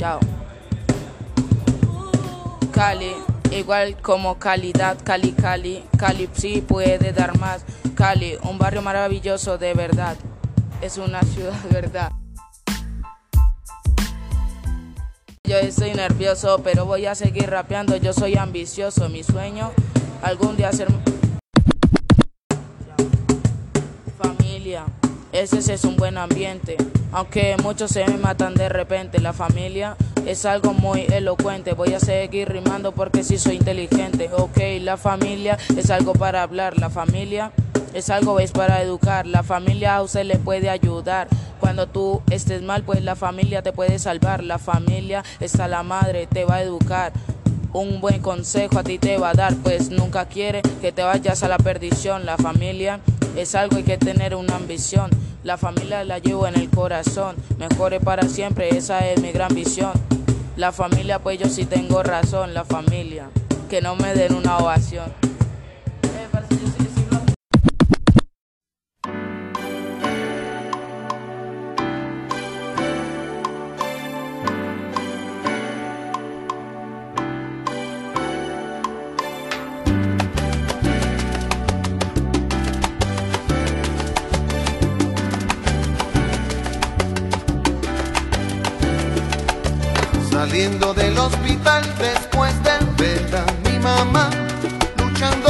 Chao. Cali, igual como calidad, Cali, Cali, Cali sí puede dar más. Cali, un barrio maravilloso de verdad. Es una ciudad verdad. Yo estoy nervioso, pero voy a seguir rapeando. Yo soy ambicioso. Mi sueño, algún día ser Ese es un buen ambiente. Aunque muchos se me matan de repente. La familia es algo muy elocuente. Voy a seguir rimando porque sí soy inteligente. Ok, la familia es algo para hablar. La familia es algo es para educar. La familia a usted le puede ayudar. Cuando tú estés mal, pues la familia te puede salvar. La familia está la madre, te va a educar. Un buen consejo a ti te va a dar, pues nunca quiere que te vayas a la perdición. La familia es algo hay que tener una ambición. La familia la llevo en el corazón. Mejore para siempre, esa es mi gran visión. La familia, pues yo sí tengo razón. La familia, que no me den una ovación. Saliendo del hospital después de ver a mi mamá luchando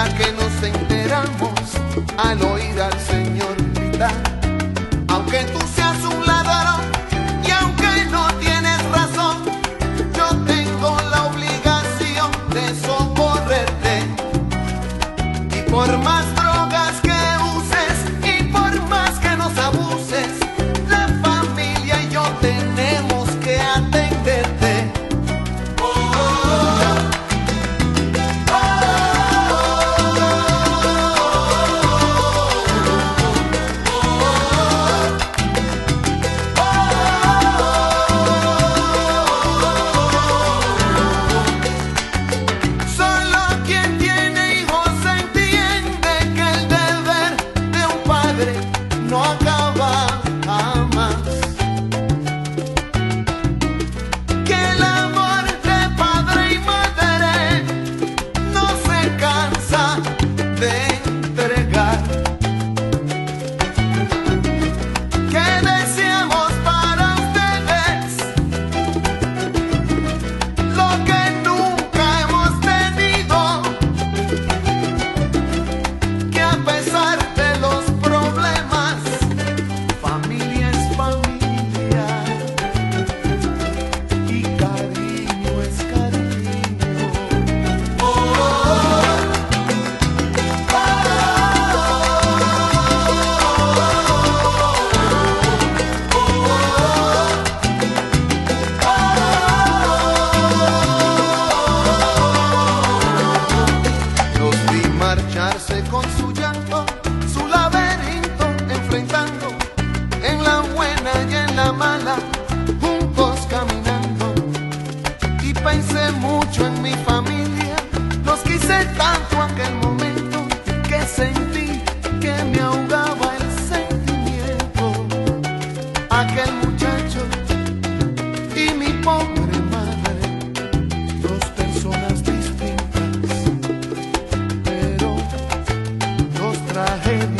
la que nos enteramos en mi familia, los quise tanto aquel momento que sentí que me ahogaba el sentimiento. Aquel muchacho y mi pobre madre, dos personas distintas pero dos tragedias